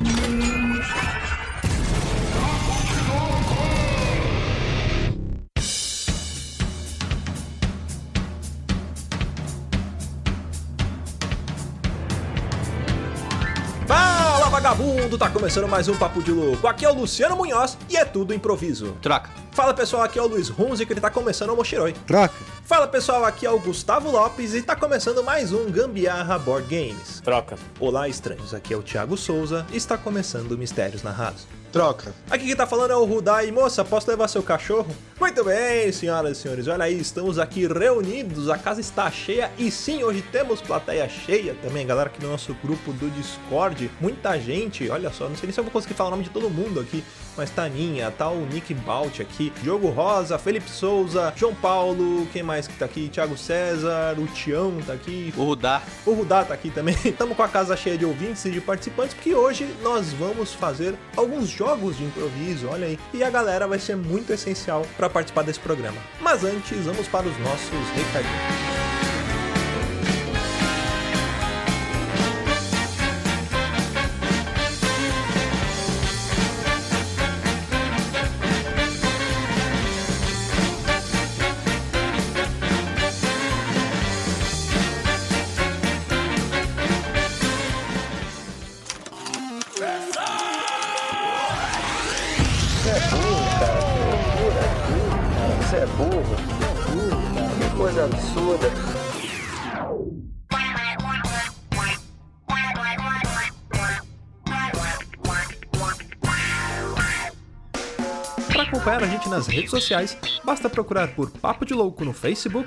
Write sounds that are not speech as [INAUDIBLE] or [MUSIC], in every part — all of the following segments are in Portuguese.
Thank you. Vagabundo, tá começando mais um Papo de Louco. Aqui é o Luciano Munhoz e é tudo improviso. Troca. Fala pessoal, aqui é o Luiz Hunziker e tá começando o Mochiroi. Troca. Fala pessoal, aqui é o Gustavo Lopes e tá começando mais um Gambiarra Board Games. Troca. Olá estranhos, aqui é o Thiago Souza e está começando Mistérios Narrados. Troca. Aqui quem tá falando é o Rudai. Moça, posso levar seu cachorro? Muito bem, senhoras e senhores. Olha aí, estamos aqui reunidos. A casa está cheia. E sim, hoje temos plateia cheia também. Galera aqui no nosso grupo do Discord. Muita gente. Olha só, não sei nem se eu vou conseguir falar o nome de todo mundo aqui. Mas tá Ninha, tá o Nick Balt aqui. Diogo Rosa, Felipe Souza, João Paulo. Quem mais que tá aqui? Thiago César, o Tião tá aqui. O Rudá. O Rudá tá aqui também. [LAUGHS] Estamos com a casa cheia de ouvintes e de participantes, porque hoje nós vamos fazer alguns jogos de improviso, olha aí. E a galera vai ser muito essencial para participar desse programa. Mas antes, vamos para os nossos recadinhos. Redes sociais, basta procurar por Papo de Louco no Facebook,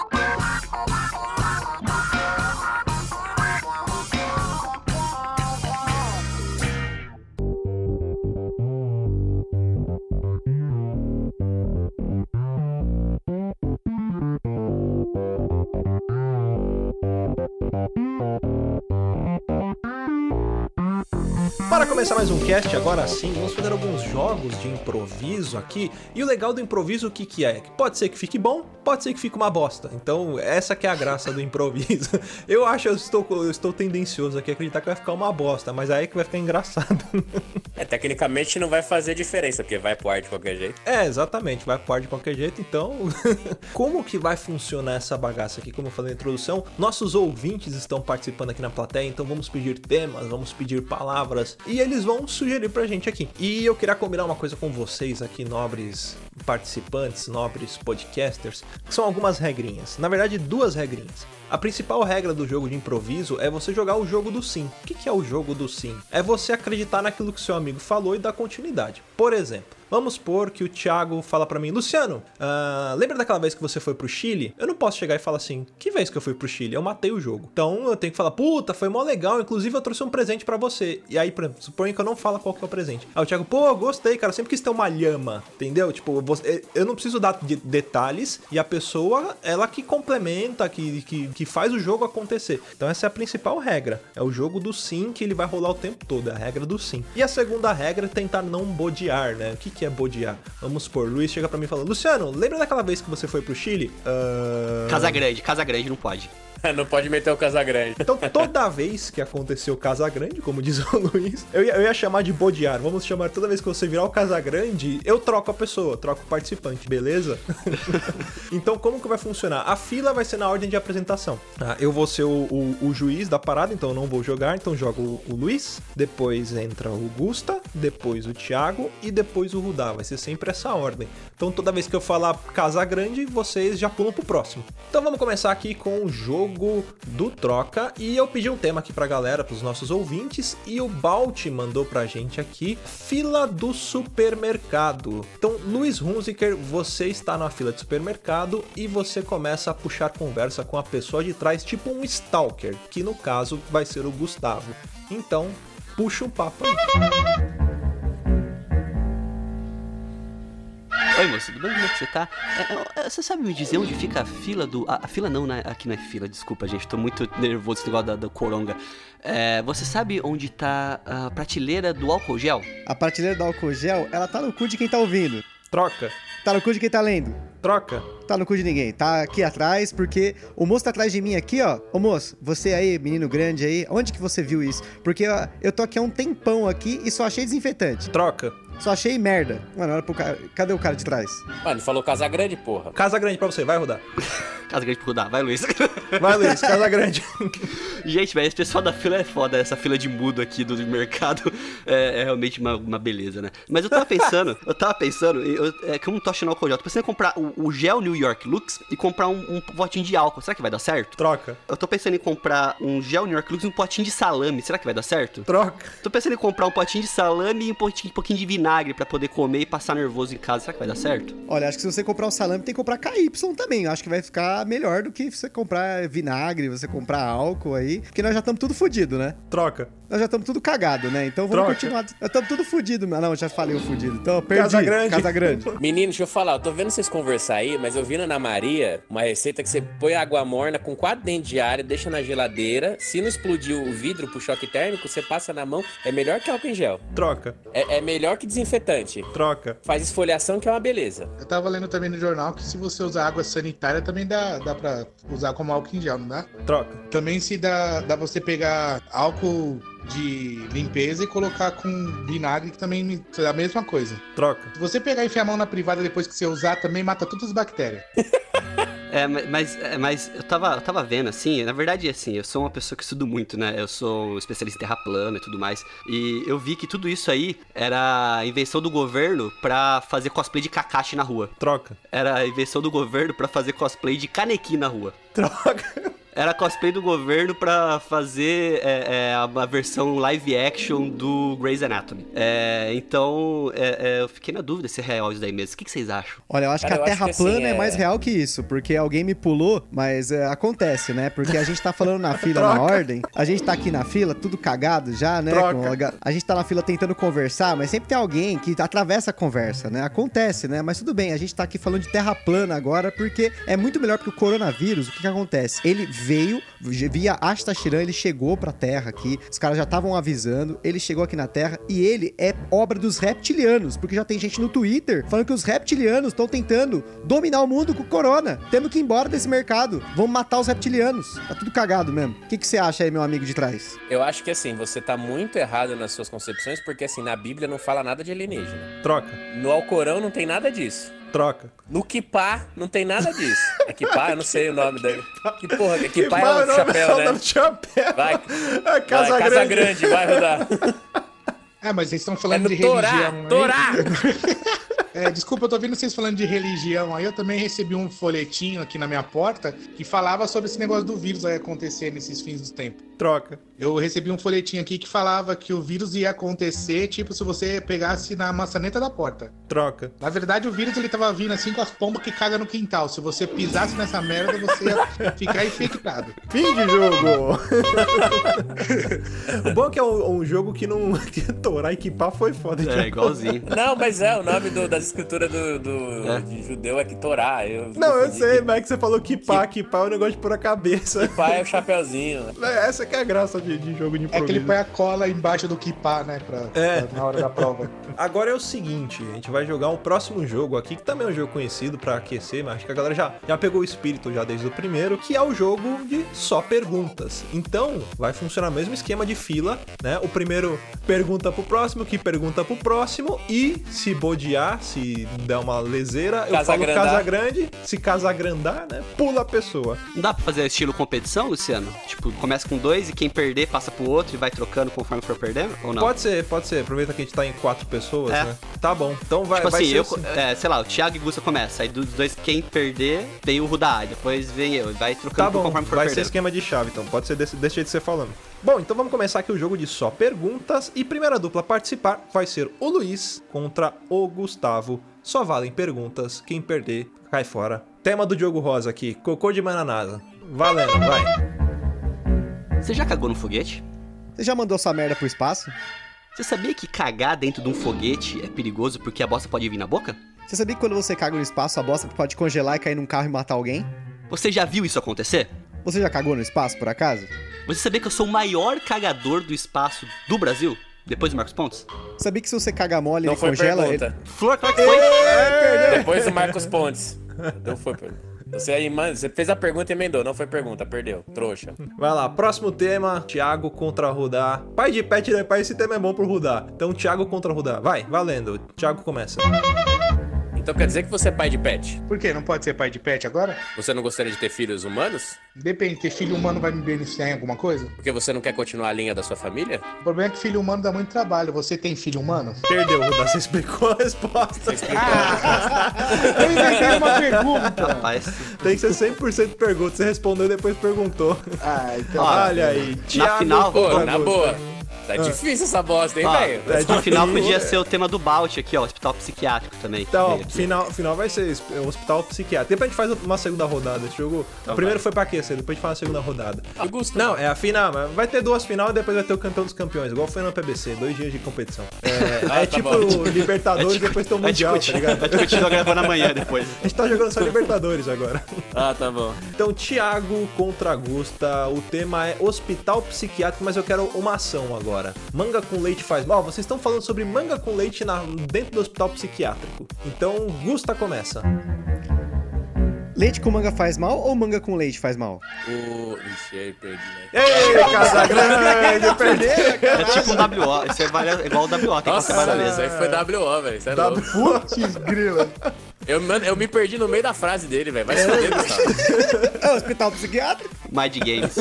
Bye. Para começar mais um cast, agora sim, vamos fazer alguns jogos de improviso aqui. E o legal do improviso, o que, que é? Pode ser que fique bom, pode ser que fique uma bosta. Então, essa que é a graça do improviso. [LAUGHS] Eu acho, eu estou, eu estou tendencioso aqui a acreditar que vai ficar uma bosta, mas aí é que vai ficar engraçado. [LAUGHS] É, tecnicamente não vai fazer diferença, porque vai pro ar de qualquer jeito. É, exatamente, vai pro ar de qualquer jeito, então. [LAUGHS] como que vai funcionar essa bagaça aqui? Como eu falei na introdução, nossos ouvintes estão participando aqui na plateia, então vamos pedir temas, vamos pedir palavras e eles vão sugerir pra gente aqui. E eu queria combinar uma coisa com vocês aqui, nobres participantes, nobres podcasters, são algumas regrinhas. Na verdade, duas regrinhas. A principal regra do jogo de improviso é você jogar o jogo do sim. O que é o jogo do sim? É você acreditar naquilo que seu amigo falou e dar continuidade. Por exemplo, vamos supor que o Thiago fala pra mim, Luciano, ah, lembra daquela vez que você foi pro Chile? Eu não posso chegar e falar assim, que vez que eu fui pro Chile? Eu matei o jogo. Então eu tenho que falar, puta, foi mó legal, inclusive eu trouxe um presente pra você. E aí, por exemplo, suponho que eu não falo qual que é o presente. Aí o Thiago, pô, gostei, cara, sempre quis ter uma lhama, entendeu? Tipo, eu não preciso dar de- detalhes e a pessoa, ela que complementa, que, que, que faz o jogo acontecer. Então essa é a principal regra. É o jogo do sim que ele vai rolar o tempo todo, é a regra do sim. E a segunda regra é tentar não bodear, né? O que, que é bodear? Vamos supor, Luiz chega pra mim e fala, Luciano, lembra daquela vez que você foi pro Chile? Ah, Casa grande, casa grande não pode. [LAUGHS] Não pode meter o Casagrande. Então, toda vez que aconteceu o Casagrande, como diz [LAUGHS] o Luiz, eu ia, eu ia chamar de bodear. Vamos chamar toda vez que você virar o Casagrande, eu troco a pessoa, troco o participante, beleza? [LAUGHS] então, como que vai funcionar? A fila vai ser na ordem de apresentação. Ah, eu vou ser o, o- o juiz da parada, então eu não vou jogar. Então, jogo o, o Luiz, depois entra o Gusta, depois o Thiago e depois o Rudá. Vai ser sempre essa ordem. Então, toda vez que eu falar Casagrande, vocês já pulam pro próximo. Então, vamos começar aqui com o jogo do Troca. E eu pedi um tema aqui pra galera, pros nossos ouvintes, e o Balt mandou pra gente aqui: fila do supermercado. Então, Luiz Hunziker, você está na fila de supermercado e você começa a puxar conversa com a pessoa de trás, tipo um stalker, que no caso vai ser o Gustavo. Então, puxa um papo aí. Oi, moço, tudo bem? Como é que você tá? É, é, você sabe me dizer onde fica a fila do. A, a fila não, né? Aqui não é fila, desculpa, gente. Tô muito nervoso esse negócio da, da coronga. É, você sabe onde tá a prateleira do álcool gel? A prateleira do álcool gel, ela tá no cu de quem tá ouvindo. Troca, Tá no cu de quem tá lendo. troca. Tá no cu de ninguém. Tá aqui atrás, porque o moço tá atrás de mim aqui, ó. Ô moço, você aí, menino grande aí, onde que você viu isso? Porque ó, eu tô aqui há um tempão aqui e só achei desinfetante. Troca. Só achei merda. Mano, olha pro cara. Cadê o cara de trás? Mano, falou Casagrande, porra. Casa grande pra você, vai rodar. Casa grande pro Rudá. Vai, Luiz. [LAUGHS] Vai, Luiz, casa grande. gente, velho, esse pessoal da fila é foda. Essa fila de mudo aqui do mercado é, é realmente uma, uma beleza, né? Mas eu tava pensando, eu tava pensando, eu, é que eu não tô achando álcool gel. Tô pensando em comprar o, o gel New York Lux e comprar um, um potinho de álcool. Será que vai dar certo? Troca. Eu tô pensando em comprar um gel New York Lux e um potinho de salame. Será que vai dar certo? Troca. Tô pensando em comprar um potinho de salame e um pouquinho, um pouquinho de vinagre pra poder comer e passar nervoso em casa. Será que vai dar certo? Olha, acho que se você comprar o salame, tem que comprar KY também. Eu acho que vai ficar melhor do que você comprar vinagre, você comprar álcool aí. Porque nós já estamos tudo fudido, né? Troca. Nós já estamos tudo cagado, né? Então vamos Troca. continuar. Nós estamos tudo fudido. Ah, não, já falei o fudido. Então perdi. Casa Grande. Casa Grande. [LAUGHS] Menino, deixa eu falar, eu tô vendo vocês conversar aí, mas eu vi na Ana Maria uma receita que você põe água morna com quatro dentes de área, deixa na geladeira. Se não explodir o vidro pro choque térmico, você passa na mão. É melhor que álcool em gel. Troca. É, é melhor que desinfetante. Troca. Faz esfoliação que é uma beleza. Eu tava lendo também no jornal que se você usar água sanitária também dá, dá pra usar como álcool em gel, não dá? Troca. Também se dá, dá você pegar álcool de limpeza e colocar com vinagre, que também é a mesma coisa. Troca. Se você pegar e enfiar a mão na privada depois que você usar, também mata todas as bactérias. [LAUGHS] É, ma- mas, é, mas eu tava, eu tava vendo, assim, na verdade, assim, eu sou uma pessoa que estudo muito, né? Eu sou especialista em terra plana e tudo mais. E eu vi que tudo isso aí era invenção do governo pra fazer cosplay de Kakashi na rua. Troca. Era invenção do governo pra fazer cosplay de Kaneki na rua. Troca. [LAUGHS] Era cosplay do governo pra fazer é, é, a, versão live action do Grey's Anatomy. É, então, é, é, eu fiquei na dúvida se é real isso daí mesmo. O que, que vocês acham? Olha, eu acho Cara, que a Terra que, assim, plana é... é- mais real que isso, porque alguém me pulou, mas é, acontece, né? Porque a gente tá falando na [LAUGHS] fila na ordem, a gente tá aqui na fila, tudo cagado já, né? Troca. A gente tá na fila tentando conversar, mas sempre tem alguém que atravessa a conversa, né? Acontece, né? Mas tudo bem, a gente tá aqui falando de Terra plana agora, porque é muito melhor porque o coronavírus, o que que acontece? Ele veio via Ashtashiran, ele chegou pra Terra aqui, os caras já estavam avisando, ele chegou aqui na Terra e ele é obra dos reptilianos, porque já tem gente no Twitter falando que os reptilianos estão tentando dominar o mundo com o corona. Temos que ir embora desse mercado. Vamos matar os reptilianos. Tá tudo cagado mesmo. O que, que você acha aí, meu amigo de trás? Eu acho que assim, você tá muito errado nas suas concepções, porque assim, na Bíblia não fala nada de alienígena. Troca. No Alcorão não tem nada disso. Troca. No Kipá não tem nada disso. É Kipá? Eu não [LAUGHS] sei o nome dele. Que porra, que Kipá é o não, chapéu, não, né? chapéu. Vai. É casa vai, grande. Casa Grande, vai rodar. É, mas vocês estão É falando no de Torá, religião. aí. Torá! [LAUGHS] É, desculpa, eu tô vendo vocês falando de religião aí. Eu também recebi um folhetinho aqui na minha porta que falava sobre esse negócio do vírus aí acontecer nesses fins do tempo. Troca. Eu recebi um folhetinho aqui que falava que o vírus ia acontecer, tipo, se você pegasse na maçaneta da porta. Troca. Na verdade, o vírus ele tava vindo assim com as pombas que cagam no quintal. Se você pisasse nessa merda, você ia ficar infectado. [LAUGHS] Fim de jogo! [LAUGHS] o bom é que é um, um jogo que não. [LAUGHS] Que Torá e Kipá foi foda. É, igualzinho. Não, mas é, o nome do- das escrituras do, do É. de judeu é que Torá. Eu Não, eu sei, mas é que você falou que pá, que pá é um negócio de pôr a cabeça. Pai é o chapeuzinho. né? É, Essa que é a graça de, de jogo de É que ele improviso. põe a cola embaixo do kipá, né? Pra, É. pra- na hora da prova. Agora é o seguinte, a gente vai jogar um próximo jogo aqui, que também é um jogo conhecido pra aquecer, mas acho que a galera já, já pegou o espírito já desde o primeiro, que é o jogo de só perguntas. Então, vai funcionar o mesmo esquema de fila, né? O primeiro pergunta pro próximo, que pergunta pro próximo, e se bodear, se der uma leseira, eu falo Casagrandar. casa grande, se casagrandar, né? Pula a pessoa. Não dá pra fazer estilo competição, Luciano? Tipo, começa com dois e quem perder passa pro outro e vai trocando conforme for perdendo? Ou não? Pode ser, pode ser. Aproveita que a gente tá em quatro pessoas, É. né? Tá bom. Então vai, Tipo vai assim, ser eu, assim. é, sei lá, o Thiago e o Gusta começa, aí dos dois, quem perder, vem o Rudá, depois vem eu, vai trocando Tá bom, conforme for vai ser perdendo. esquema de chave, então. Pode ser desse, desse jeito que você falando. Bom, então vamos começar aqui o jogo de só perguntas. E primeira dupla a participar vai ser o Luiz contra o Gustavo. Só valem perguntas. Quem perder, cai fora. Tema do Diogo Rosa aqui: Cocô de Mananasa. Valendo, vai. Você já cagou no foguete? Você já mandou sua merda pro espaço? Você sabia que cagar dentro de um foguete é perigoso porque a bosta pode vir na boca? Você sabia que quando você caga no espaço, a bosta pode congelar e cair num carro e matar alguém? Você já viu isso acontecer? Você já cagou no espaço, por acaso? Você sabia que eu sou o maior cagador do espaço do Brasil? Depois do Marcos Pontes? Sabia que se você caga mole, Não ele foi congela? pergunta. Ele... Flor, claro que foi. Depois do Marcos Pontes. Não foi pergunta. Você aí, mano, você fez a pergunta e emendou. Não foi pergunta, perdeu. Trouxa. Vai lá, próximo tema: Thiago contra Rudá. Pai de pet, né? Pai, esse tema é bom pro Rudá. Então, Thiago contra Rudá. Vai, valendo. Thiago começa. Então quer dizer que você é pai de pet? Por quê? Não pode ser pai de pet agora? Você não gostaria de ter filhos humanos? Depende, ter filho humano vai me beneficiar em alguma coisa? Porque você não quer continuar a linha da sua família? O problema é que filho humano dá muito trabalho. Você tem filho humano? Perdeu, Rudá. Você explicou a resposta. [LAUGHS] Eu inventei uma pergunta. Rapaz, Tem que ser 100% pergunta. Você respondeu e depois perguntou. Ah, então. Olha aí, Thiago final- Pô, na boa. Tá difícil essa bosta, hein, ó, velho? É no final podia ser o tema do Balt aqui, ó, hospital psiquiátrico também. Então, final, final vai ser esse, o hospital psiquiátrico. Depois a gente faz uma segunda rodada. Esse jogo. o primeiro foi pra aquecer, depois a gente faz a segunda rodada. E Gusto? Não, é a final, mas vai ter duas final e depois vai ter o campeão dos campeões, igual foi no PBC, dois dias de competição. É, [LAUGHS] Ah, é tá tipo bom. Libertadores, depois tem o A gente Mundial, tá ligado? a gente gravando amanhã depois. A gente tá jogando só Libertadores agora. Ah, tá bom. Então, Thiago contra Gusta. O tema é hospital psiquiátrico, mas eu quero uma ação agora. Manga com leite faz mal? Vocês estão falando sobre manga com leite na- dentro do hospital psiquiátrico. Então, Gusta começa. Leite com manga faz mal ou manga com leite faz mal? O... Ixi, aí perdi, né? Ei, Casagrande, perdeu, É tipo um WO, isso é é igual o WO, tem que Nossa, acabar na isso aí foi WO, velho. Isso é. Putz, grila. Eu, mano, eu me perdi no meio da frase dele, velho. Vai se fuder, Gustavo. É hospital psiquiátrico? Mind Games.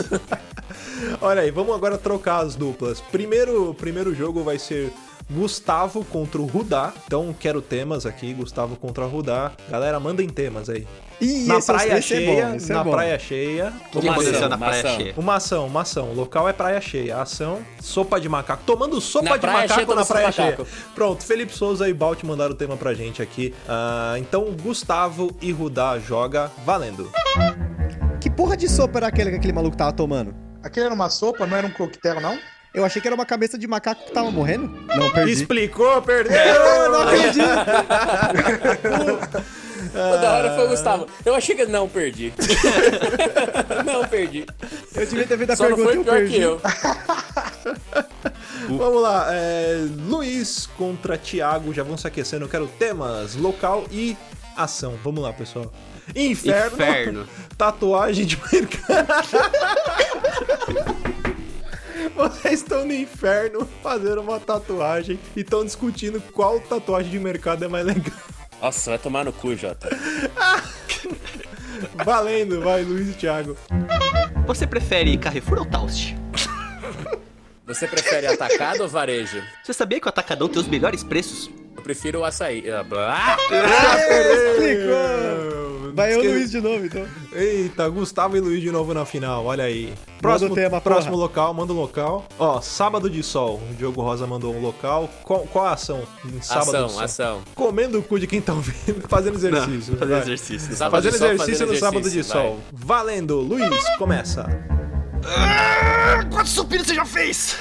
Olha aí, vamos agora trocar as duplas. Primeiro, primeiro jogo vai ser Gustavo contra o Rudá. Então, quero temas aqui, Gustavo contra o Rudá. Galera, mandem temas aí. Ih, na é- praia é cheia, bom, é na bom. praia cheia. O que aconteceu na praia ação. cheia? Uma ação, uma ação. O local é praia cheia. Ação, sopa de macaco. Tomando sopa Na de praia cheia, macaco na praia cheia. macaco. Pronto, Felipe Souza e Balt mandaram o tema pra gente aqui. Ah, então, Gustavo e Rudá joga valendo. Que porra de sopa era aquele que aquele maluco tava tomando? Aquele era uma sopa, não era um coquetel, não? Eu achei que era uma cabeça de macaco que tava morrendo. Não, perdi. Explicou, perdeu! [LAUGHS] Eu não [LAUGHS] acredito. O da hora foi o Gustavo. Eu achei que. Não, perdi. [LAUGHS] não, perdi. Eu devia ter feito a Só não pergunta e foi pior que eu. Vamos lá, é, Luiz contra Thiago, já vão se aquecendo. Eu quero temas, local e ação. Vamos lá, pessoal. Inferno, Inferno. tatuagem de mercado. [LAUGHS] Vocês estão no inferno fazendo uma tatuagem e estão discutindo qual tatuagem de mercado é mais legal. Nossa, vai tomar no cu, Jota. [LAUGHS] Valendo, vai, Luiz e Thiago. Você prefere Carrefour ou Taust? Você prefere atacado ou varejo? Você sabia que o Atacadão tem os melhores preços? Eu prefiro o açaí. Ah, blá. Explicou. Vai eu, Esque- Luiz, de novo, então. Eita, Gustavo e Luiz de novo na final, olha aí. Próximo, tema, próximo porra. local, manda um local. Ó, sábado de sol. O Diogo Rosa mandou um local. Qual, qual a ação em sábado de Ação, sol? ação. Comendo o cu de quem tá ouvindo, [LAUGHS] fazendo exercício. fazer vai. exercício. Sábado Fazendo de sol, exercício no sábado de exercício, sol. Valendo, Luiz, começa. Quantos supiros você já fez?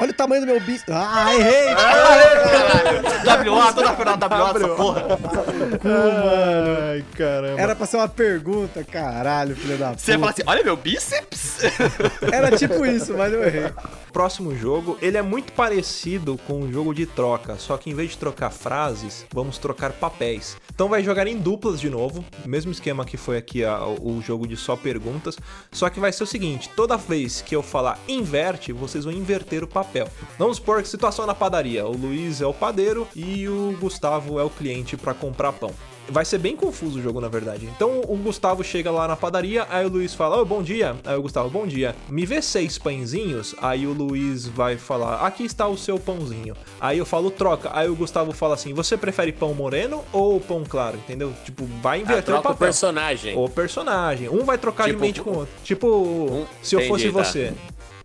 Olha o tamanho do meu bicho. Ah, errei! WA, toda final WA, essa porra. Ai, caramba. Era pra ser uma pergunta, caralho, filho da puta. Você ia falar assim, olha meu bíceps. [LAUGHS] Era tipo isso, mas eu errei. Próximo jogo, ele é muito parecido com o jogo de troca, só que em vez de trocar frases, vamos trocar papéis. Então vai jogar em duplas de novo, mesmo esquema que foi aqui a- o jogo de só perguntas, só que vai ser o seguinte, toda vez que eu falar inverte, vocês vão inverter o papel. Vamos supor que situação na padaria, o Luiz é o padeiro e o Gustavo é o cliente para comprar pão. Vai ser bem confuso o jogo, na verdade. Então o Gustavo chega lá na padaria, aí o Luiz fala: Ô, bom dia. Aí o Gustavo, bom dia. Me vê seis pãezinhos. Aí o Luiz vai falar: Aqui está o seu pãozinho. Aí eu falo: troca. Aí o Gustavo fala assim: Você prefere pão moreno ou pão claro? Entendeu? Tipo, vai Ah, inverter o troca o papel. personagem. O personagem. Um vai trocar Tipo, de mente com o outro. Tipo, se eu fosse entendi, tá. você.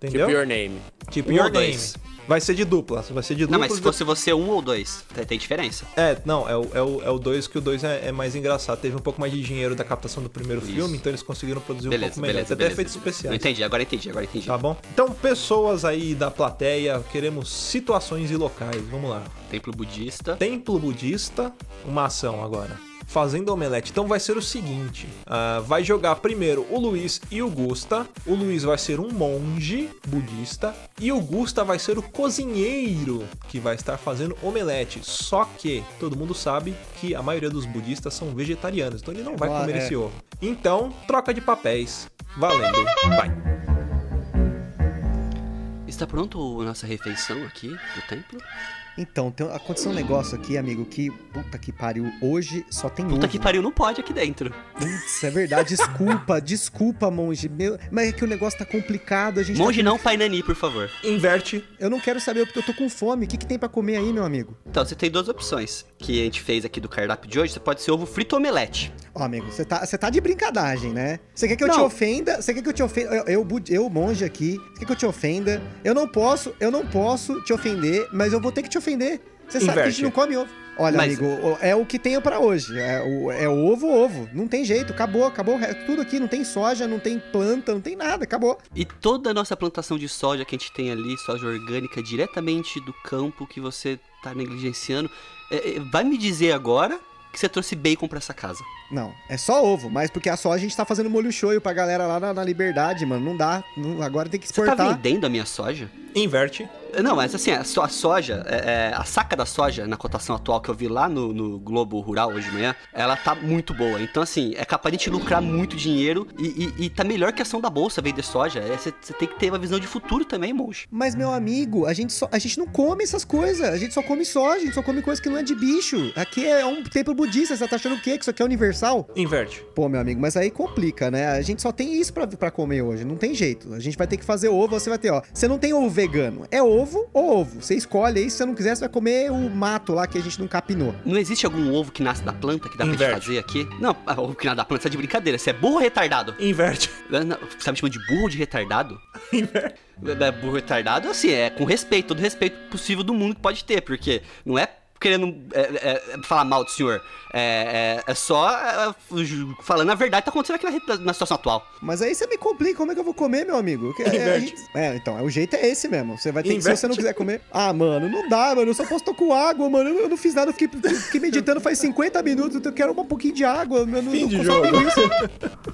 Entendeu? Tipo your name. Tipo, Um your ou name. dois. Vai ser de dupla. Vai ser de Não, dupla. mas se fosse você um ou dois, tem- diferença. É, não, é o 2 é o, é o dois, que o 2 é, é mais engraçado. Teve um pouco mais de dinheiro da captação do primeiro Isso. filme, então eles conseguiram produzir um Beleza, pouco melhor. beleza, Tem até beleza. efeitos Não especiais. entendi, agora entendi, agora entendi. Tá bom? Então, pessoas aí da plateia, queremos situações e locais. Vamos lá. Templo budista. Templo budista, uma ação agora. Fazendo omelete. Então vai ser o seguinte: ah, vai jogar primeiro o Luiz e o Gusta. O Luiz vai ser um monge budista. E o Gusta vai ser o cozinheiro que vai estar fazendo omelete. Só que todo mundo sabe que a maioria dos budistas são vegetarianos. Então ele não vai Ah, comer é. esse ovo. Então, troca de papéis. Valendo. Vai. Está pronto a nossa refeição aqui do templo? Então, tem, aconteceu um negócio aqui, amigo, que puta que pariu. Hoje só tem Puta ovo. que pariu, não pode aqui dentro. Putz, é verdade. Desculpa, [LAUGHS] desculpa, monge. Meu, mas é que o negócio tá complicado. A gente tá Monge não, pai Nani, por favor. Inverte. Eu não quero saber, porque eu tô com fome. O que, que tem pra comer aí, meu amigo? Então, você tem duas opções que a gente fez aqui do cardápio de hoje. Você pode ser ovo frito ou omelete. Ó, amigo, você tá, você tá de brincadagem, né? Você quer que eu te Não. ofenda? Você quer que eu te ofenda? Eu, eu, eu, monge aqui, você quer que eu te ofenda? Eu não posso, eu não posso te ofender, mas eu vou ter que te ofender. Você sabe que a gente Inverte. não come ovo. Olha, Mas- amigo, o- é o que tenho pra hoje. É, o, é ovo, ovo. Não tem jeito, acabou, acabou. Tudo aqui, não tem soja, não tem planta, não tem nada, acabou. E toda a nossa plantação de soja que a gente tem ali, soja orgânica, diretamente do campo que você tá negligenciando, é, é, vai me dizer agora que você trouxe bacon pra essa casa. Não, é só ovo, mas porque a soja a gente tá fazendo molho shoyu pra galera lá na, na Liberdade, mano. Não dá. não- agora tem que Você tá exportar. vendendo a minha soja? Inverte. Não, mas assim, a, so- a soja, é, é, a saca da soja, na cotação atual que eu vi lá no, no Globo Rural hoje de manhã, ela tá muito boa. Então, assim, é capaz de a gente lucrar muito dinheiro e, e- e tá melhor que a ação da bolsa vender soja. É, Você você tem que ter uma visão de futuro também, monge. Mas, meu amigo, a gente, só, a gente não come essas coisas. A gente só come soja, a gente só come coisa que não é de bicho. Aqui é um templo budista, você tá achando o quê? Que isso aqui é universal? Inverte. Pô, meu amigo, mas aí complica, né? A gente só tem isso pra comer hoje, não tem jeito. A gente vai ter que fazer ovo, você vai ter, ó. Você não tem ovo vegano, é ovo ou ovo. Você escolhe aí, se você não quiser, você vai comer o mato lá que a gente não capinou. Não existe algum ovo que nasce da planta que dá pra Inverte. gente fazer aqui? Não, ah, ovo que nasce da planta, você tá de brincadeira. Você é burro ou retardado? Inverte. Ah, não, Você tá me chamando de burro ou de retardado? [LAUGHS] Inverte. É, Burro retardado, assim, é com respeito, todo respeito possível do mundo que pode ter, porque não é querendo é, é, é, falar mal do senhor, é, é, é só é, falando a verdade que tá acontecendo aqui na, na situação atual. Mas aí você me complica, como é que eu vou comer, meu amigo? É, é, Inverte. gente- é, então, o jeito é esse mesmo. Você vai ter que, se Inverte. você não quiser comer. Ah, mano, não dá, mano. Eu só posso tô com água, mano. Eu, eu não fiz nada, eu fiquei, fiquei meditando faz 50 minutos. Eu quero um pouquinho de água. Eu não, Fim não de jogo. isso. [LAUGHS]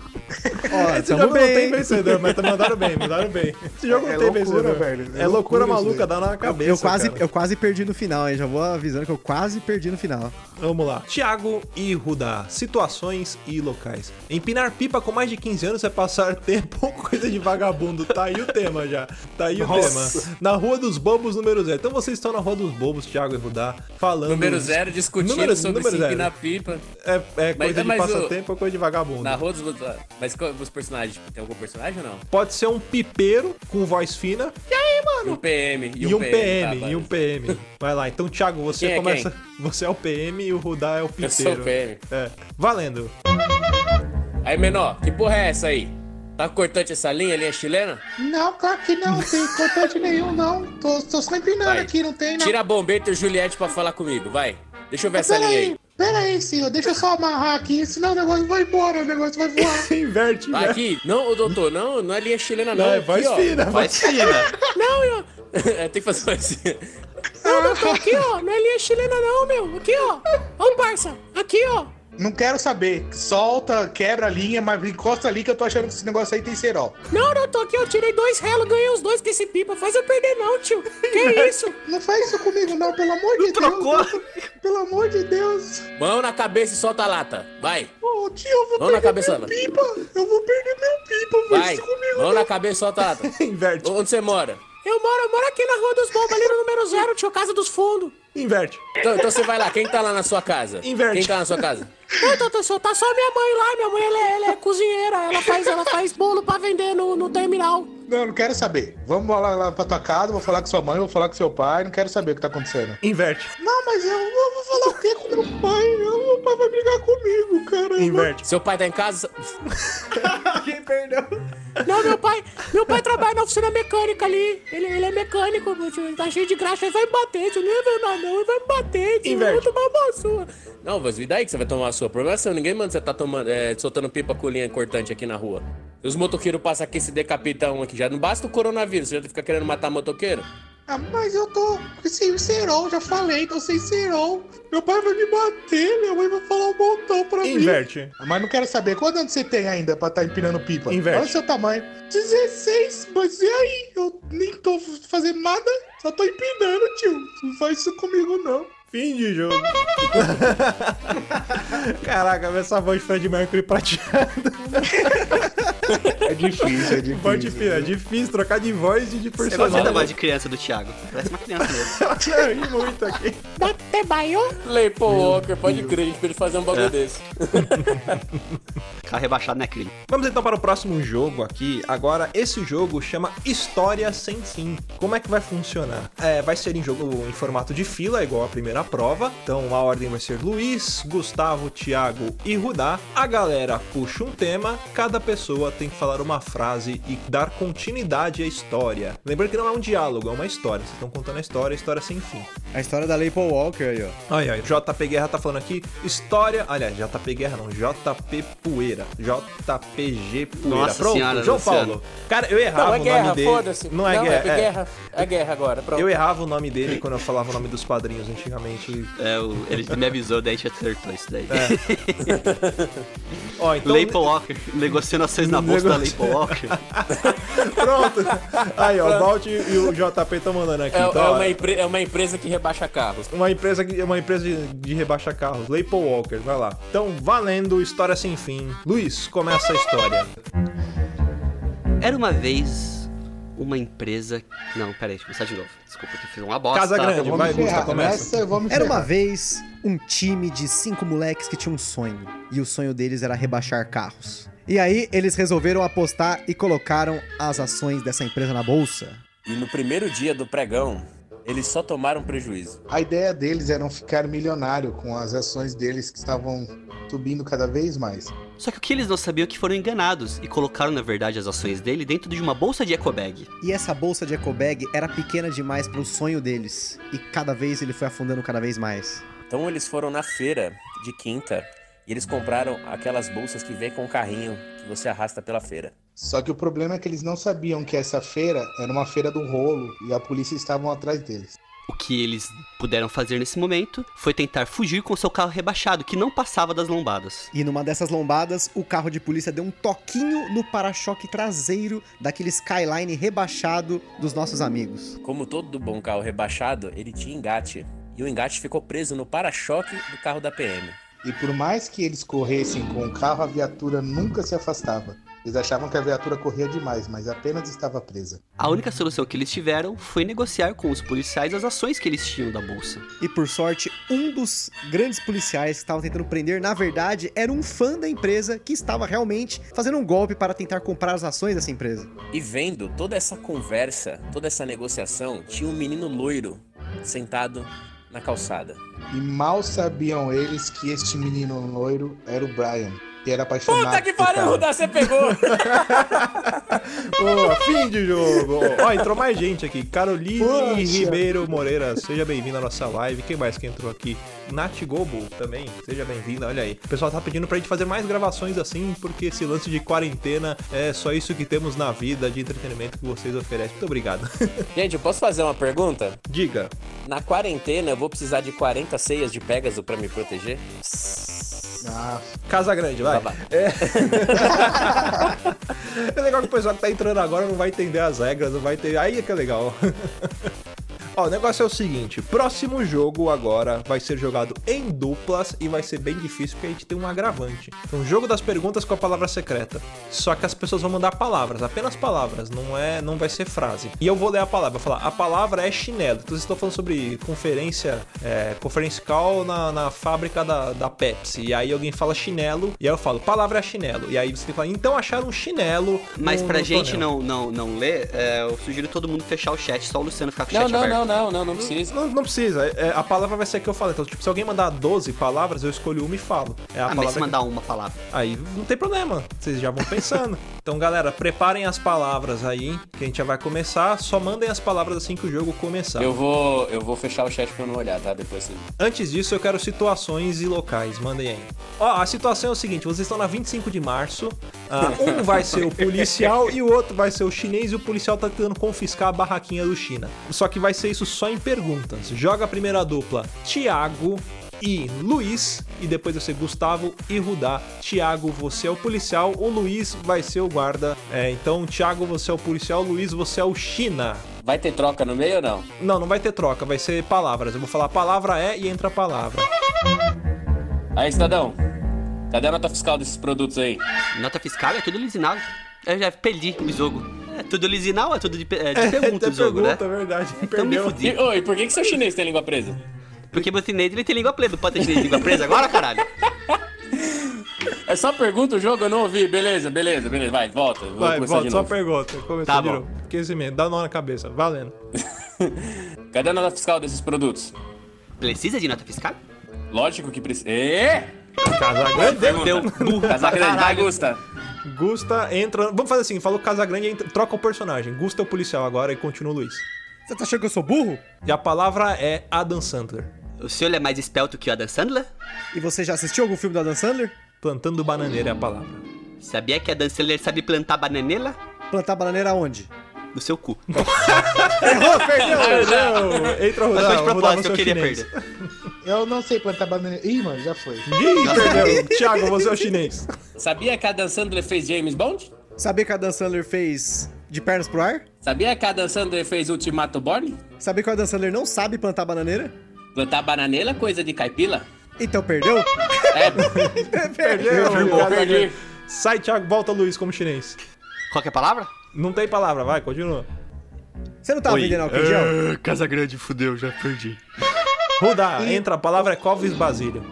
Ó, Esse jogo não tem bem. vencedor, mas mandaram bem, mandaram bem. Esse jogo É não tem loucura, vencedor. velho. É, É loucura, loucura maluca, dá na cabeça. Eu quase, cara. eu quase perdi no final, hein? Já vou avisando que eu quase perdi no final. Vamos lá. Tiago e Rudá. Situações e locais. Empinar pipa com mais de 15 anos é passar [LAUGHS] tempo ou coisa de vagabundo. Tá aí o tema já. Tá aí o Nossa. tema. Na Rua dos Bobos, número zero. Então vocês estão na Rua dos Bobos, Tiago e Rudá, falando... Número zero, discutindo Número- sobre número se zero. empinar pipa. É, é Mas- coisa de mas o- passatempo ou coisa de vagabundo. Na rua dos. Mas qual- os personagens? Tem algum personagem ou não? Pode ser um pipeiro com voz fina E um PM. e, um PM, tá, e um PM. Vai lá. Então, Thiago, você Quem começa... Você é o PM e o Rudá é o pipeiro. Eu sou o PM. É. Valendo. Aí, menor, que porra é essa aí? Tá cortante essa linha, linha chilena? Não, claro que não, tem cortante nenhum, não. Tô, tô só empinando Vai. aqui, não tem, não. Tira a bombeta e o Juliette pra falar comigo, vai. Deixa eu ver essa Pera linha aí, aí. pera aí, senhor, deixa eu só amarrar aqui, senão o negócio vai embora, o negócio vai voar. [LAUGHS] Inverte, Vai inverte. aqui. Não, ô doutor, não, não é linha chilena, não. Não, é Aqui, voz ó. fina. Vai fina. [LAUGHS] Não, eu- tem que fazer assim. Não, doutor, aqui, ó. Não é linha chilena, não, meu. Aqui, ó. Ó, parça. Aqui, ó. Não quero saber. Solta, quebra a linha, mas encosta ali que eu tô achando que esse negócio aí tem cerol. Não, doutor, aqui eu tirei dois relos, ganhei os dois com esse pipa. Faz eu perder, não, tio. Que [LAUGHS] isso? Não faz isso comigo, não, pelo amor de trocou? Deus. Pelo amor de Deus. Mão na cabeça e solta a lata. Vai. Ô, tio, eu vou Mão na perder cabeça, meu Ana. pipa. Eu vou perder meu pipa. Não faz Vai. isso comigo, Mão não. na cabeça e solta a lata. [LAUGHS] Inverte. Onde você mora? Eu moro, eu moro aqui na Rua dos Bombos, ali no número zero, tio, Casa dos Fundos. Inverte. Então, então você vai lá, quem tá lá na sua casa? Inverte. Quem tá na sua casa? Ô, [LAUGHS] doutor, só tá só minha mãe lá, minha mãe ela é, ela é cozinheira, ela faz, ela faz bolo pra vender no, no terminal. Não, não quero saber. Vamos lá, lá pra tua casa, vou falar com sua mãe, vou falar com seu pai, não quero saber o que tá acontecendo. Inverte. Não, mas eu, eu vou falar o quê com meu pai? Eu- meu pai vai brigar comigo, cara. Inverte. Seu pai tá em casa? [LAUGHS] Quem perdeu? Não, meu pai, meu pai trabalha na oficina mecânica ali. Ele, ele é mecânico, meu tio, ele tá cheio de graxa, ele vai me bater, tio, não é verdade não, vai me bater, tio, eu vou tomar uma sua. Não, mas e daí que você vai tomar a sua? O problema é seu, ninguém manda você tá tomando, é, soltando pipa com linha cortante aqui na rua. Os motoqueiros passam aqui se decapitam aqui, já não basta o coronavírus, você já fica querendo matar motoqueiro? Ah, mas eu tô sem cerol, já falei, tô sem cerol. Meu pai vai me bater, minha mãe vai falar um montão pra mim. Inverte. Mas não quero saber, quantos anos você tem ainda pra tá empinando pipa? Inverte. Olha o seu tamanho. 16, mas e aí? Eu nem tô fazendo nada, só tô empinando, tio. Não faz isso comigo, não. Fim de jogo. [LAUGHS] Caraca, essa voz de Fred Mercury prateada. É difícil, é difícil. Voz difícil, é difícil trocar de voz e de Eu gostei da personagem. voz de criança do Thiago. Parece uma criança mesmo. [LAUGHS] Eu ri muito aqui. Bate baio? Leipo Walker, pode crer, a gente pode fazer um bagulho É. desse. [LAUGHS] Carro rebaixado não é crime. Vamos então para o próximo jogo aqui. Agora, esse jogo chama História Sem Fim. Como é que vai funcionar? É, vai ser em jogo em formato de fila, igual a primeira prova. Então a ordem vai ser Luiz, Gustavo, Thiago e Rudá. A galera puxa um tema, cada pessoa tem que falar uma frase e dar continuidade à história. Lembrando que não é um diálogo, é uma história. Vocês estão contando a história, a história sem fim. A história da Lei Paul Walker aí, ó. Ai, ai, JP Guerra tá falando aqui, história. Aliás, JP Guerra não, JP Poeira. JPG Poeira. Nossa Pronto, senhora, João Luciano. Paulo. Cara, eu errava Não, é o guerra, nome dele. foda-se. Não é guerra. é. guerra. É guerra agora, pronto. Eu errava o nome dele quando eu falava o nome dos padrinhos antigamente. É, o- ele me avisou, daí a gente acertou isso daí. [LAUGHS] Ó, então. Leipo Walker, negociando ações na bolsa da Negocia- Leipo Walker. [LAUGHS] Pronto. Aí, ó, o Balt e o JP estão mandando aqui. É, então, é uma empre- é uma empresa que rebaixa carros. Uma empresa, que- uma empresa de, de rebaixa carros, Leipo Walker, vai lá. Então, valendo, história sem fim. Luiz, começa a história. Era uma vez uma empresa. Não, peraí, deixa eu começar de novo. Desculpa que fiz uma bosta. Casa Grande, Eu vou vai, me ferrar. Começa. Nessa eu vou me Era uma vez um time de cinco moleques que tinha um sonho. E o sonho deles era rebaixar carros. E aí eles resolveram apostar e colocaram as ações dessa empresa na bolsa. E no primeiro dia do pregão, eles só tomaram prejuízo. A ideia deles era ficar milionário com as ações deles que estavam subindo cada vez mais. Só que o que eles não sabiam é que foram enganados e colocaram, na verdade, as ações dele dentro de uma bolsa de ecobag. E essa bolsa de ecobag era pequena demais para o sonho deles. E cada vez ele foi afundando cada vez mais. Então eles foram na feira de quinta e eles compraram aquelas bolsas que vem com o carrinho que você arrasta pela feira. Só que o problema é que eles não sabiam que essa feira era uma feira do rolo e a polícia estavam atrás deles. O que eles puderam fazer nesse momento foi tentar fugir com seu carro rebaixado, que não passava das lombadas. E numa dessas lombadas, o carro de polícia deu um toquinho no para-choque traseiro daquele Skyline rebaixado dos nossos amigos. Como todo bom carro rebaixado, ele tinha engate. E o engate ficou preso no para-choque do carro da PM. E por mais que eles corressem com o carro, a viatura nunca se afastava. Eles achavam que a viatura corria demais, mas apenas estava presa. A única solução que eles tiveram foi negociar com os policiais as ações que eles tinham da bolsa. E por sorte, um dos grandes policiais que estavam tentando prender, na verdade, era um fã da empresa que estava realmente fazendo um golpe para tentar comprar as ações dessa empresa. E vendo toda essa conversa, toda essa negociação, tinha um menino loiro sentado na calçada. E mal sabiam eles que este menino loiro era o Brian, que era apaixonado Puta que pariu. Rudá, você pegou! [LAUGHS] Boa, fim de jogo. Ó, entrou mais gente aqui. Caroline Poxa. Ribeiro Moreira, seja bem-vindo à nossa live. Quem mais que entrou aqui? Nath Gobo também, seja bem-vinda, olha aí. O pessoal tá pedindo pra gente fazer mais gravações assim, porque esse lance de quarentena é só isso que temos na vida de entretenimento que vocês oferecem. Muito obrigado. [LAUGHS] Gente, eu posso fazer uma pergunta? Diga. Na quarentena, eu vou precisar de 40 ceias de Pegasus pra me proteger? Ah, Casa Grande, vai. Vai. É. [LAUGHS] é legal que o pessoal que tá entrando agora não vai entender as regras, não vai entender. Aí é que é legal. Ó, o negócio é o seguinte: próximo jogo agora vai ser jogado em duplas e vai ser bem difícil porque a gente tem um agravante. Então, jogo das perguntas com a palavra secreta. Só que as pessoas vão mandar palavras, apenas palavras, não é, não vai ser frase. E eu vou ler a palavra, vou falar, a palavra é chinelo. Então, vocês estão falando sobre conferência, é, conference call na, na fábrica da, da Pepsi. E aí alguém fala chinelo, e aí eu falo, palavra é chinelo. E aí você tem que falar, então acharam um chinelo. Mas no- pra no gente tonel. não, não, não ler, é, eu sugiro todo mundo fechar o chat, só o Luciano ficar com o Não, chat não, aberto. não, não, não, não precisa. Não, não precisa. É, a palavra vai ser a que eu falei. Então, tipo, se alguém mandar 12 palavras, eu escolho uma e falo. É a Ah, mas palavra se que- mandar uma palavra. Aí não tem problema, vocês já vão pensando. [LAUGHS] então, galera, preparem as palavras aí, que a gente já vai começar. Só mandem as palavras assim que o jogo começar. Eu vou, eu vou fechar o chat pra não olhar, tá? Depois você... Antes disso, eu quero situações e locais. Mandem aí. Ó, a situação é o seguinte: vocês estão na 25 de março. ah, um vai ser o policial e o outro vai ser o chinês. E o policial tá tentando confiscar a barraquinha do China. Só que vai ser isso só em perguntas. Joga a primeira dupla: Tiago e Luiz. E depois vai ser Gustavo e Rudá. Tiago, você é o policial. O Luiz vai ser o guarda. É, então, Tiago, você é o policial. Luiz, você é o China. Vai ter troca no meio ou não? Não, não vai ter troca, vai ser palavras. Eu vou falar a palavra é e entra a palavra. Aí, cidadão. Cadê a nota fiscal desses produtos aí? Nota fiscal é tudo lisinal. Eu já perdi o jogo. É tudo lisinal, é tudo de, é de É, pergunta tem o jogo, pergunta, né? é verdade. Então me fudi. E, oi, por que, que seu chinês tem língua presa? Porque meu chinês ele tem língua presa. Pode ter chinês de língua presa agora, caralho? É só pergunta o jogo? Eu não ouvi. Beleza, beleza, beleza. Vai, volta. Vou Vai, volta, de só novo. pergunta. Começou Tá de bom. novo. Aquecimento, dá nó na cabeça. Valendo. [LAUGHS] Cadê a nota fiscal desses produtos? Precisa de nota fiscal? Lógico que precisa. Ê! Casagrande. Deu burro Casagrande, vai. Gusta. Gusta entra. Vamos fazer assim: falou Casagrande, entra, troca o personagem. Gusta é o policial agora e continua o Luiz. Você tá achando que eu sou burro? E a palavra é Adam Sandler. O senhor é mais espelto que o Adam Sandler? E você já assistiu algum filme do Adam Sandler? Plantando bananeira é a palavra. Sabia que Adam Sandler sabe plantar bananela? Plantar bananeira onde? No seu cu. [LAUGHS] Errou, perdeu! Perdeu! Entra o Mas foi de o propósito, eu o queria chinês. perder. [LAUGHS] eu não sei plantar banana. Ih, mano, já foi. Ih, perdeu. Thiago, você é o chinês. Sabia que a Dan Sandler fez James Bond? Sabia que o Adam Sandler fez De Pernas pro Ar? Sabia que a Dan Sandler fez Ultimato Born? Sabia que o Adam Sandler não sabe plantar bananeira? Plantar bananeira é coisa de caipila? Então perdeu? É, [LAUGHS] Perdeu. Casagrande. perdi. Sai, Thiago, volta Luiz como chinês. Qual que é a palavra? Não tem palavra, vai, continua. Você não tava vendendo álcool em gel? Casa Grande, fudeu, já perdi. Rudá, entra, a palavra é Clóvis Basílio.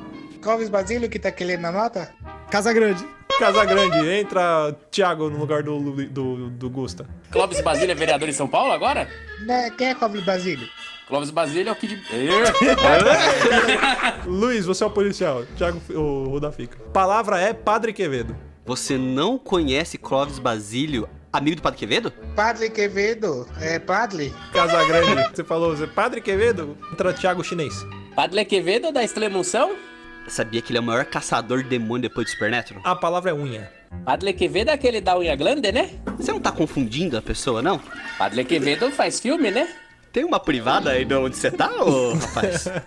Clóvis Basílio que tá querendo na nota? Casa Grande. Casa Grande, entra Thiago no lugar do, do, do Gusta. Clóvis Basílio é vereador em São Paulo agora? Né? Quem é Clóvis Basílio? Clóvis Basílio é o que de... [LAUGHS] Luiz, você é o policial. Thiago, o Rudá fica. Palavra é Padre Quevedo. Você não conhece Clóvis Basílio, amigo do Padre Quevedo? Padre Quevedo. É Padre? Casa Grande, você falou, você, Padre Quevedo? Entra Thiago chinês. Padre Quevedo da Extremunção? Sabia que ele é o maior caçador de demônio depois do Supernatural? A palavra é unha. Padre Quevedo é aquele da unha grande, né? Você não tá confundindo a pessoa, não? Padre Quevedo faz filme, né? Tem uma privada aí de onde você tá, ô rapaz? [LAUGHS]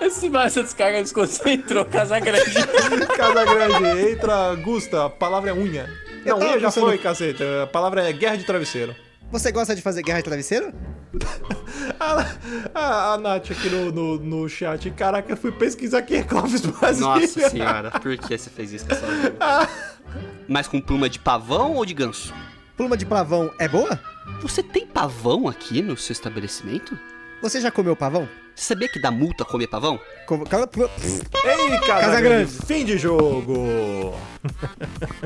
Esse massa descarga desconcentrou, Casa Grande. [LAUGHS] Casa Grande, entra Gusta, a palavra é unha. Não, unha já pensando- foi, caceta. A palavra é guerra de travesseiro. Você gosta de fazer guerra de travesseiro? [LAUGHS] A, a, a Nath aqui no, no, no chat, caraca, eu fui pesquisar quem é [LAUGHS] Clóvis Basílio. Nossa senhora, por que você fez isso com essa vida? Mas com pluma de pavão ou de ganso? Pluma de pavão é boa? Você tem pavão aqui no seu estabelecimento? Você já comeu pavão? Você sabia que dá multa comer pavão? Com- cala- pl- Ei, Casa, Casa Grande, Grande. fim de jogo.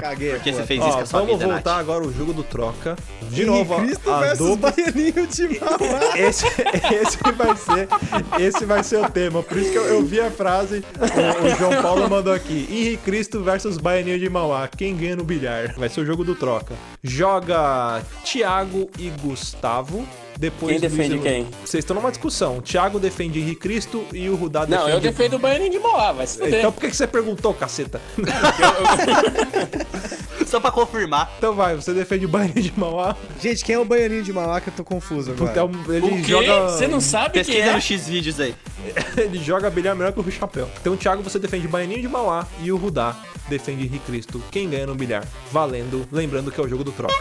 Caguei. Por que você fez isso Ó, com a sua vamos vida, voltar Nath? agora o jogo do troca. De Henrique novo, a- Cristo a versus dupla. Baianinho de Mauá. [LAUGHS] Esse, esse vai ser esse vai ser o tema. Por isso que eu, eu vi a frase, o, o João Paulo mandou aqui: Henrique Cristo versus Baianinho de Mauá. Quem ganha no bilhar? Vai ser o jogo do troca. Joga Thiago e Gustavo. Depois Quem Luiz defende e- quem? Vocês estão numa discussão. O Thiago defende Henrique Cristo e o Rudá defende. Não, eu defendo o Baianinho de Moá, vai se fuder. Então por que você perguntou, caceta? [LAUGHS] Só pra confirmar. Então vai, você defende o Baianinho de Mauá. Gente, quem é o baianinho de Mauá que eu tô confuso agora? Puta, é um- ele O quê? joga. Você não sabe quem Pesquisa é? no X-Vídeos aí. [LAUGHS] Ele joga bilhar melhor que o Chapéu. Então, Thiago, você defende o Baianinho de Mauá e o Rudá defende Henrique Cristo. Quem ganha no bilhar? Valendo. Lembrando que é o jogo do troca.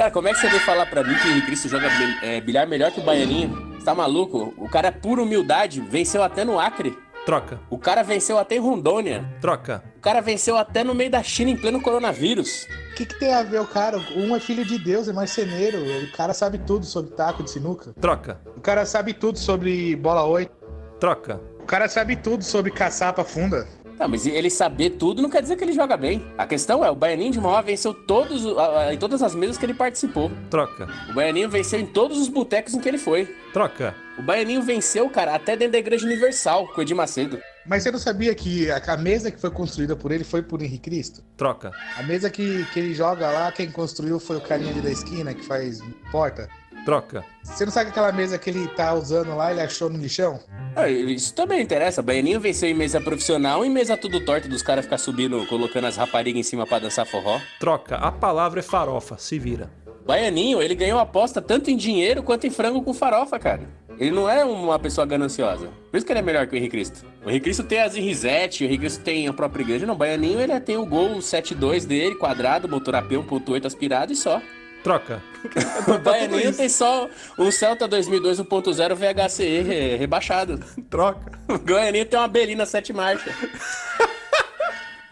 Cara, como é que você veio falar pra mim que o Henrique Cristo joga é, bilhar melhor que o Baianinho? Você tá maluco? O cara é pura humildade, venceu até no Acre. Troca. O cara venceu até em Rondônia. Troca. O cara venceu até no meio da China em pleno coronavírus. O que, que tem a ver o cara? Um é filho de Deus, é marceneiro. O cara sabe tudo sobre taco de sinuca. Troca. O cara sabe tudo sobre bola 8. Troca. O cara sabe tudo sobre caçapa funda. Não, mas ele saber tudo não quer dizer que ele joga bem. A questão é, o Baianinho de Mauá venceu todos, o- a- a- em todas as mesas que ele participou. Troca. O Baianinho venceu em todos os botecos em que ele foi. Troca. O Baianinho venceu, cara, até dentro da Igreja Universal, com o Edir Macedo. Mas você não sabia que a, a mesa que foi construída por ele foi por Henrique Cristo? Troca. A mesa que, que ele joga lá, quem construiu foi o carinha ali da esquina que faz porta. Troca. Você não sabe que aquela mesa que ele tá usando lá, ele achou no lixão? Ah, isso também interessa. Baianinho venceu em mesa profissional e em mesa tudo torta dos caras ficar subindo, colocando as raparigas em cima pra dançar forró. Troca. A palavra é farofa. Se vira. Baianinho, ele ganhou aposta tanto em dinheiro quanto em frango com farofa, cara. Ele não é uma pessoa gananciosa. Por isso que ele é melhor que o Henrique Cristo. O Henrique Cristo tem as Risete, o Henrique Cristo tem a própria igreja. Não, o Baianinho, ele tem o gol 7.2 dele, quadrado, motor AP 1.8 aspirado e só. Troca. [LAUGHS] O Baianinho tem só um Celta 2002 1.0 VHCE re- rebaixado. Troca. [LAUGHS] O Baianinho tem uma Belina 7 marcha.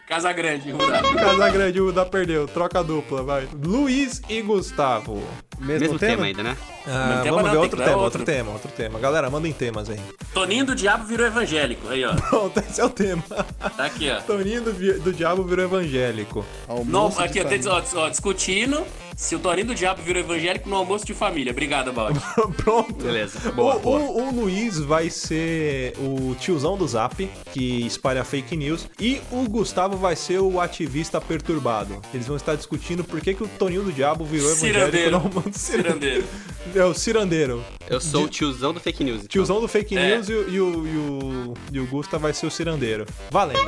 Casa Grande, Rudá. Casagrande, o Rudá perdeu. Troca dupla, vai. Luiz e Gustavo. Mesmo, Mesmo tema? tema ainda, né? Ah, tema vamos não, ver outro tema, outro. outro tema, outro tema. Galera, mandem temas aí. Toninho do Diabo virou evangélico. Aí, ó. Pronto, esse é o tema. Tá aqui, ó. Toninho do, do Diabo virou evangélico. Almoço de aqui, ó, família. tem- ó, ó, discutindo se o Toninho do Diabo virou evangélico no almoço de família. Obrigado, Balde. [LAUGHS] Pronto. Beleza. Boa, o, boa. o- o Luiz vai ser o tiozão do Zap, que espalha fake news. E o Gustavo vai ser o ativista perturbado. Eles vão estar discutindo por que, que o Toninho do Diabo virou evangélico Cirandeiro. no almoço. Cirandeiro. É o cirandeiro. Eu sou o tiozão do fake news. então. Tiozão do fake É. news e, o- e o, e, o, e o Gusta vai ser o cirandeiro. Valendo.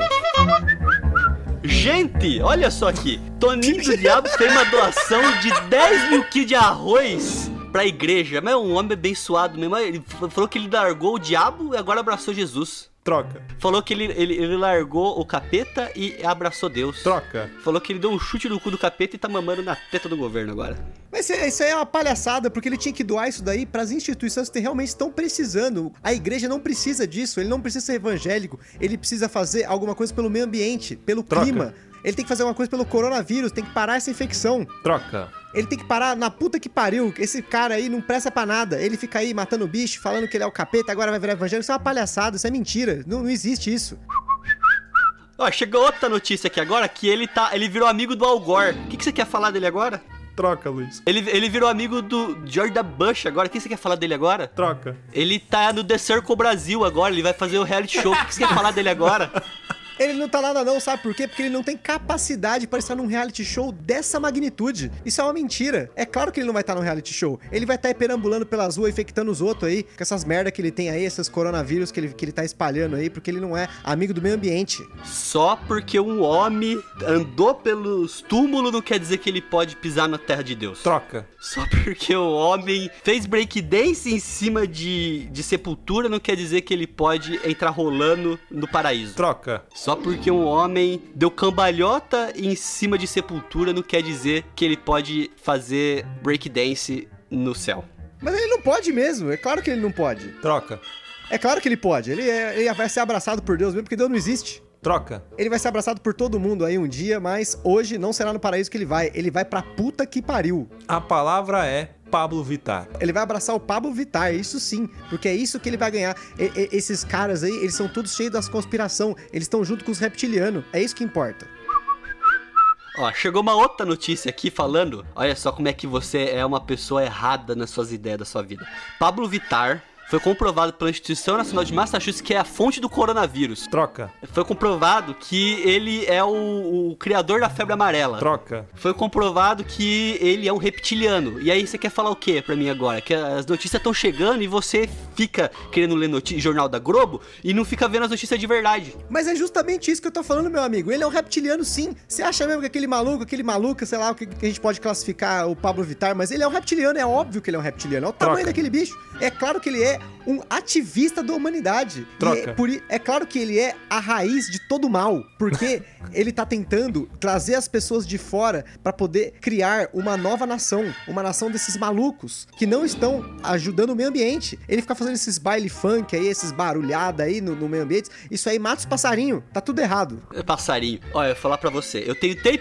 Gente, olha só aqui. Toninho do Diabo fez uma doação de 10 mil quilos de arroz pra igreja. Mas é um homem abençoado mesmo. Ele falou que ele largou o diabo e agora abraçou Jesus. Troca. Falou que ele, ele, ele largou o capeta e abraçou Deus. Troca. Falou que ele deu um chute no cu do capeta e tá mamando na teta do governo agora. Mas isso- isso aí é uma palhaçada, porque ele tinha que doar isso daí para as instituições que realmente estão precisando. A igreja não precisa disso, ele não precisa ser evangélico, ele precisa fazer alguma coisa pelo meio ambiente, pelo Troca. clima. Ele tem que fazer alguma coisa pelo coronavírus, tem que parar essa infecção. Troca. Ele tem que parar na puta que pariu. Esse cara aí não presta pra nada. Ele fica aí matando bicho, falando que ele é o capeta, agora vai virar evangélico. Isso é uma palhaçada, isso é mentira. Não, não existe isso. Ó, chegou outra notícia aqui agora que ele tá. Ele virou amigo do Al Gore. O que, que você quer falar dele agora? Troca, Luiz. Ele, ele virou amigo do George W. Bush agora. O que você quer falar dele agora? Troca. Ele tá no The Circle Brasil agora, ele vai fazer o reality show. O que você quer falar dele agora? [LAUGHS] Ele não tá nada não, sabe por quê? Porque ele não tem capacidade para estar num reality show dessa magnitude. Isso é uma mentira. É claro que ele não vai estar num reality show. Ele vai estar aí perambulando pelas ruas, infectando os outros aí, com essas merda que ele tem aí, esses coronavírus que ele, que ele tá espalhando aí, porque ele não é amigo do meio ambiente. Só porque um homem andou pelos túmulos não quer dizer que ele pode pisar na terra de Deus. Troca. Só porque o homem fez breakdance em cima de, de sepultura não quer dizer que ele pode entrar rolando no paraíso. Troca. Só porque um homem deu cambalhota em cima de sepultura não quer dizer que ele pode fazer breakdance no céu. Mas ele não pode mesmo, é claro que ele não pode. Troca. É claro que ele pode. Ele, é- ele vai ser abraçado por Deus mesmo, porque Deus não existe. Troca. Ele vai ser abraçado por todo mundo aí um dia, mas hoje não será no paraíso que ele vai. Ele vai pra puta que pariu. A palavra é Pablo Vittar. Ele vai abraçar o Pablo Vittar, isso sim, porque é isso que ele vai ganhar. E- e- esses caras aí, eles são todos cheios das conspiração, eles estão junto com os reptilianos, é isso que importa. Ó, chegou uma outra notícia aqui falando, olha só como é que você é uma pessoa errada nas suas ideias da sua vida. Pablo Vittar Foi comprovado pela Instituição Nacional de Massachusetts que é a fonte do coronavírus. Troca. Foi comprovado que ele é o, o criador da febre amarela. Troca. Foi comprovado que ele é um reptiliano. E aí você quer falar o quê pra mim agora? Que as notícias estão chegando e você fica querendo ler jornal da Globo e não fica vendo as notícias de verdade. Mas é justamente isso que eu tô falando, meu amigo. Ele é um reptiliano, sim. Você acha mesmo que aquele maluco, aquele maluco, sei lá, o que, que a gente pode classificar o Pablo Vittar, mas ele é um reptiliano, é óbvio que ele é um reptiliano. Olha o tamanho Troca. daquele bicho. É claro que ele é um ativista da humanidade. E Troca. é, por é claro que ele é a raiz de todo mal, porque [LAUGHS] ele tá tentando trazer as pessoas de fora pra poder criar uma nova nação, uma nação desses malucos que não estão ajudando o meio ambiente. Ele fica fazendo esses baile funk aí, esses barulhada aí no, no meio ambiente. Isso aí mata os passarinhos. Tá tudo errado. Passarinho. Olha, eu vou falar pra você. Eu tenho três.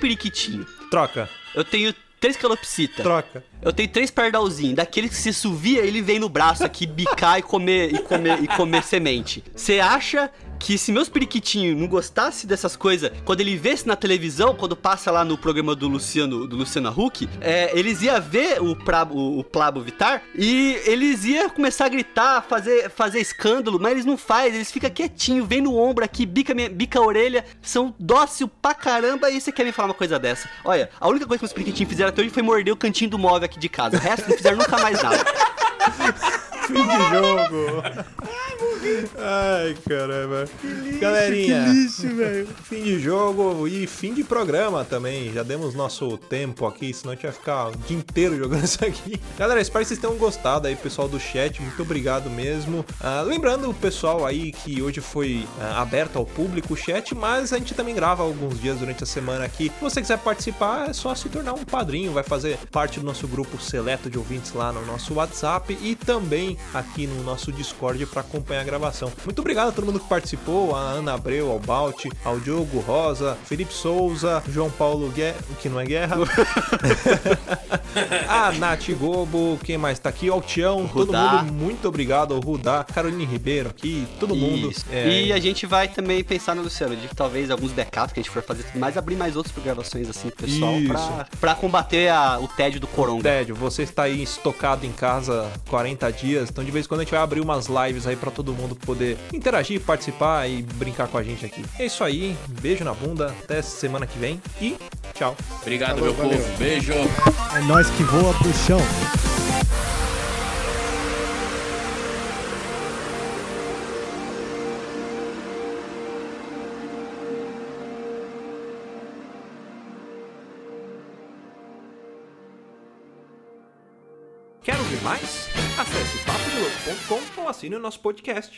Troca. Eu tenho três calopsita. Troca. Eu tenho três pardalzinhos. Daqueles que se suvia, ele vem no braço aqui bicar e comer, e comer, e comer semente. Você acha que se meus periquitinhos não gostassem dessas coisas, quando ele vesse na televisão, quando passa lá no programa do Luciano, do Luciano Huck, é, eles iam ver o, pra, o, o Plabo Vitar e eles iam começar a gritar, fazer, fazer escândalo, mas eles não fazem, eles ficam quietinho, vem no ombro aqui, bica, minha, bica a orelha, são dócil pra caramba e você quer me falar uma coisa dessa. Olha, a única coisa que meus periquitinhos fizeram até hoje foi morder o cantinho do móvel aqui de casa. O resto não fizeram nunca mais nada. [LAUGHS] Fim de jogo. Ai, caramba. Galerinha, lixo, velho. fim de jogo e fim de programa também. Já demos nosso tempo aqui, senão a gente ia ficar o dia inteiro jogando [LAUGHS] isso aqui. Galera, espero que vocês tenham gostado aí, pessoal do chat. Muito obrigado mesmo. Ah, lembrando o pessoal aí que hoje foi ah, aberto ao público o chat, mas a gente também grava alguns dias durante a semana aqui. Se você quiser participar, é só se tornar um padrinho, vai fazer parte do nosso grupo seleto de ouvintes lá no nosso WhatsApp e também aqui no nosso Discord para acompanhar a gravação. Muito obrigado a todo mundo que participou, a Ana Abreu, ao Balt, ao Diogo Rosa, Felipe Souza, João Paulo Guerra, que não é guerra, [LAUGHS] a Nath Gobo, quem mais tá aqui? Ao Tião, todo mundo, muito obrigado ao Rudá, Caroline Ribeiro aqui, todo mundo. Isso. É, E a gente vai também pensar no Luciano, de talvez alguns backups que a gente for fazer, mas abrir mais outras gravações assim pro pessoal Isso. pra, pra combater a- o tédio do coronga. Tédio, você está aí estocado em casa 40 dias, então de vez em quando a gente vai abrir umas lives aí pra todo mundo poder interagir, participar e brincar com a gente aqui. É isso aí, beijo na bunda, até semana que vem e tchau. Obrigado, Falou, meu valeu. povo. Beijo. É nós que voa pro chão. Papodelouco.com ou assine o nosso podcast.